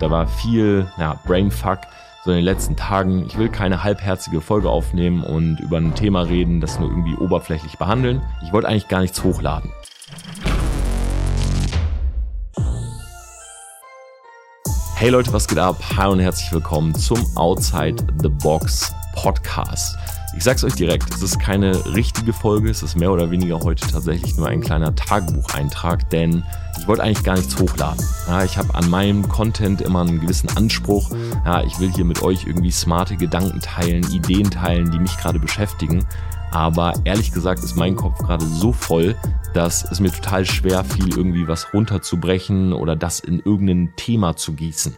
Da war viel ja, Brainfuck so in den letzten Tagen. Ich will keine halbherzige Folge aufnehmen und über ein Thema reden, das nur irgendwie oberflächlich behandeln. Ich wollte eigentlich gar nichts hochladen. Hey Leute, was geht ab? Hi und herzlich willkommen zum Outside the Box Podcast. Ich sag's euch direkt, es ist keine richtige Folge, es ist mehr oder weniger heute tatsächlich nur ein kleiner Tagebucheintrag, denn ich wollte eigentlich gar nichts hochladen. Ja, ich habe an meinem Content immer einen gewissen Anspruch. Ja, ich will hier mit euch irgendwie smarte Gedanken teilen, Ideen teilen, die mich gerade beschäftigen. Aber ehrlich gesagt ist mein Kopf gerade so voll, dass es mir total schwer fiel, irgendwie was runterzubrechen oder das in irgendein Thema zu gießen.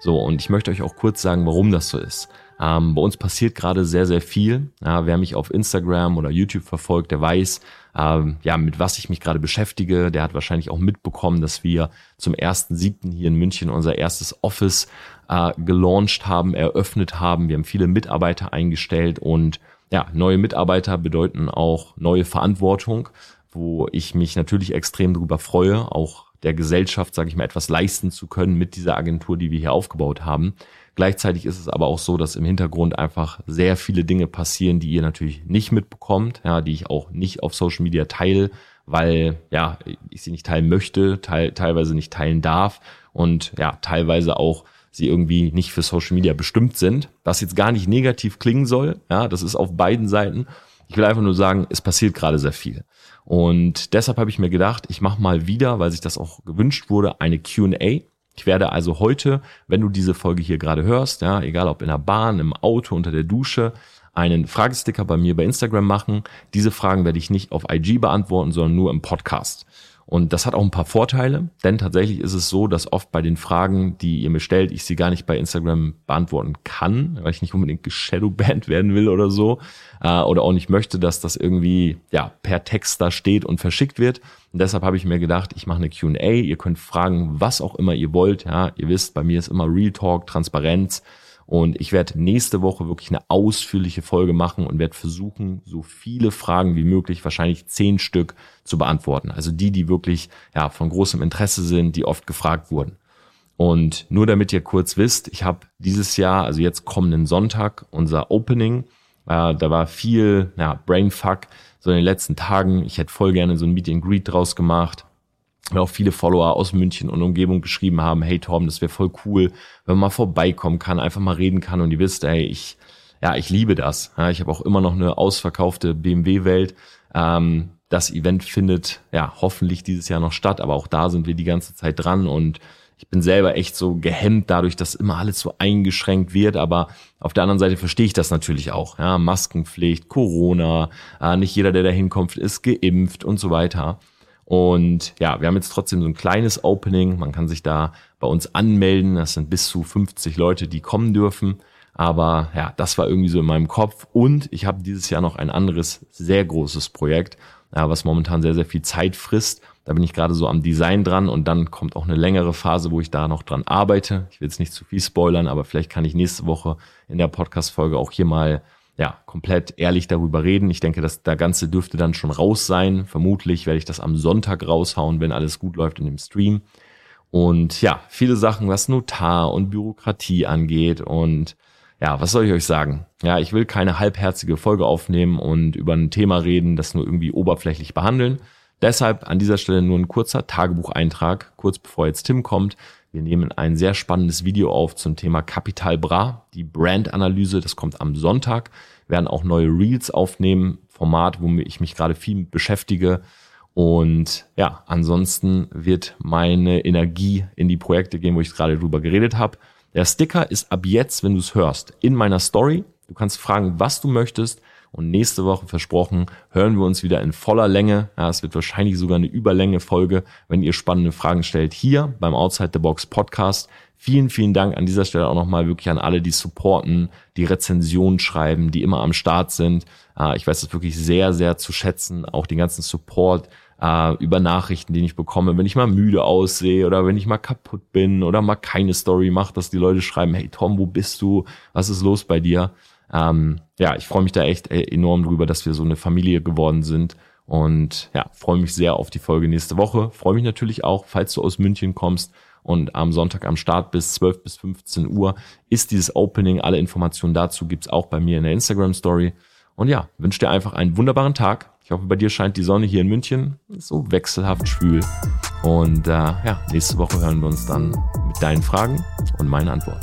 So, und ich möchte euch auch kurz sagen, warum das so ist. Ähm, bei uns passiert gerade sehr, sehr viel. Ja, wer mich auf Instagram oder YouTube verfolgt, der weiß, ähm, ja, mit was ich mich gerade beschäftige. Der hat wahrscheinlich auch mitbekommen, dass wir zum 1.7. hier in München unser erstes Office äh, gelauncht haben, eröffnet haben. Wir haben viele Mitarbeiter eingestellt und ja, neue Mitarbeiter bedeuten auch neue Verantwortung, wo ich mich natürlich extrem darüber freue, auch der Gesellschaft, sage ich mal, etwas leisten zu können mit dieser Agentur, die wir hier aufgebaut haben. Gleichzeitig ist es aber auch so, dass im Hintergrund einfach sehr viele Dinge passieren, die ihr natürlich nicht mitbekommt, ja, die ich auch nicht auf Social Media teile, weil ja, ich sie nicht teilen möchte, teil, teilweise nicht teilen darf und ja, teilweise auch sie irgendwie nicht für Social Media bestimmt sind, was jetzt gar nicht negativ klingen soll, ja, das ist auf beiden Seiten. Ich will einfach nur sagen, es passiert gerade sehr viel. Und deshalb habe ich mir gedacht, ich mache mal wieder, weil sich das auch gewünscht wurde, eine Q&A ich werde also heute, wenn du diese Folge hier gerade hörst, ja, egal ob in der Bahn, im Auto, unter der Dusche, einen Fragesticker bei mir bei Instagram machen. Diese Fragen werde ich nicht auf IG beantworten, sondern nur im Podcast. Und das hat auch ein paar Vorteile, denn tatsächlich ist es so, dass oft bei den Fragen, die ihr mir stellt, ich sie gar nicht bei Instagram beantworten kann, weil ich nicht unbedingt geshadowbanned werden will oder so, äh, oder auch nicht möchte, dass das irgendwie ja per Text da steht und verschickt wird. Und deshalb habe ich mir gedacht, ich mache eine Q&A. Ihr könnt fragen, was auch immer ihr wollt. Ja, ihr wisst, bei mir ist immer Real Talk, Transparenz. Und ich werde nächste Woche wirklich eine ausführliche Folge machen und werde versuchen, so viele Fragen wie möglich, wahrscheinlich zehn Stück, zu beantworten. Also die, die wirklich ja, von großem Interesse sind, die oft gefragt wurden. Und nur damit ihr kurz wisst, ich habe dieses Jahr, also jetzt kommenden Sonntag, unser Opening. Äh, da war viel ja, Brainfuck so in den letzten Tagen. Ich hätte voll gerne so ein Meet and Greet draus gemacht weil auch viele Follower aus München und Umgebung geschrieben haben, hey Tom, das wäre voll cool, wenn man mal vorbeikommen kann, einfach mal reden kann und ihr wisst, ey, ich, ja, ich liebe das. Ja, ich habe auch immer noch eine ausverkaufte BMW-Welt. Ähm, das Event findet ja hoffentlich dieses Jahr noch statt, aber auch da sind wir die ganze Zeit dran und ich bin selber echt so gehemmt dadurch, dass immer alles so eingeschränkt wird, aber auf der anderen Seite verstehe ich das natürlich auch. Ja, Maskenpflicht, Corona, äh, nicht jeder, der da hinkommt, ist geimpft und so weiter. Und ja, wir haben jetzt trotzdem so ein kleines Opening. Man kann sich da bei uns anmelden. Das sind bis zu 50 Leute, die kommen dürfen. Aber ja, das war irgendwie so in meinem Kopf. Und ich habe dieses Jahr noch ein anderes, sehr großes Projekt, was momentan sehr, sehr viel Zeit frisst. Da bin ich gerade so am Design dran und dann kommt auch eine längere Phase, wo ich da noch dran arbeite. Ich will jetzt nicht zu viel spoilern, aber vielleicht kann ich nächste Woche in der Podcast-Folge auch hier mal ja, komplett ehrlich darüber reden. Ich denke, dass der Ganze dürfte dann schon raus sein. Vermutlich werde ich das am Sonntag raushauen, wenn alles gut läuft in dem Stream. Und ja, viele Sachen, was Notar und Bürokratie angeht. Und ja, was soll ich euch sagen? Ja, ich will keine halbherzige Folge aufnehmen und über ein Thema reden, das nur irgendwie oberflächlich behandeln. Deshalb an dieser Stelle nur ein kurzer Tagebucheintrag, kurz bevor jetzt Tim kommt. Wir nehmen ein sehr spannendes Video auf zum Thema Capital Bra, die Brandanalyse. Das kommt am Sonntag. Wir werden auch neue Reels aufnehmen, Format, wo ich mich gerade viel beschäftige. Und ja, ansonsten wird meine Energie in die Projekte gehen, wo ich gerade drüber geredet habe. Der Sticker ist ab jetzt, wenn du es hörst, in meiner Story. Du kannst fragen, was du möchtest. Und nächste Woche versprochen, hören wir uns wieder in voller Länge. Ja, es wird wahrscheinlich sogar eine Überlänge-Folge, wenn ihr spannende Fragen stellt, hier beim Outside the Box Podcast. Vielen, vielen Dank an dieser Stelle auch nochmal wirklich an alle, die supporten, die Rezensionen schreiben, die immer am Start sind. Ich weiß das wirklich sehr, sehr zu schätzen. Auch den ganzen Support über Nachrichten, die ich bekomme, wenn ich mal müde aussehe oder wenn ich mal kaputt bin oder mal keine Story mache, dass die Leute schreiben, hey Tom, wo bist du? Was ist los bei dir? Ähm, ja, ich freue mich da echt äh, enorm drüber, dass wir so eine Familie geworden sind. Und ja, freue mich sehr auf die Folge nächste Woche. Freue mich natürlich auch, falls du aus München kommst und am Sonntag am Start bis 12 bis 15 Uhr ist dieses Opening. Alle Informationen dazu gibt's auch bei mir in der Instagram Story. Und ja, wünsche dir einfach einen wunderbaren Tag. Ich hoffe, bei dir scheint die Sonne hier in München so wechselhaft schwül. Und äh, ja, nächste Woche hören wir uns dann mit deinen Fragen und meinen Antworten.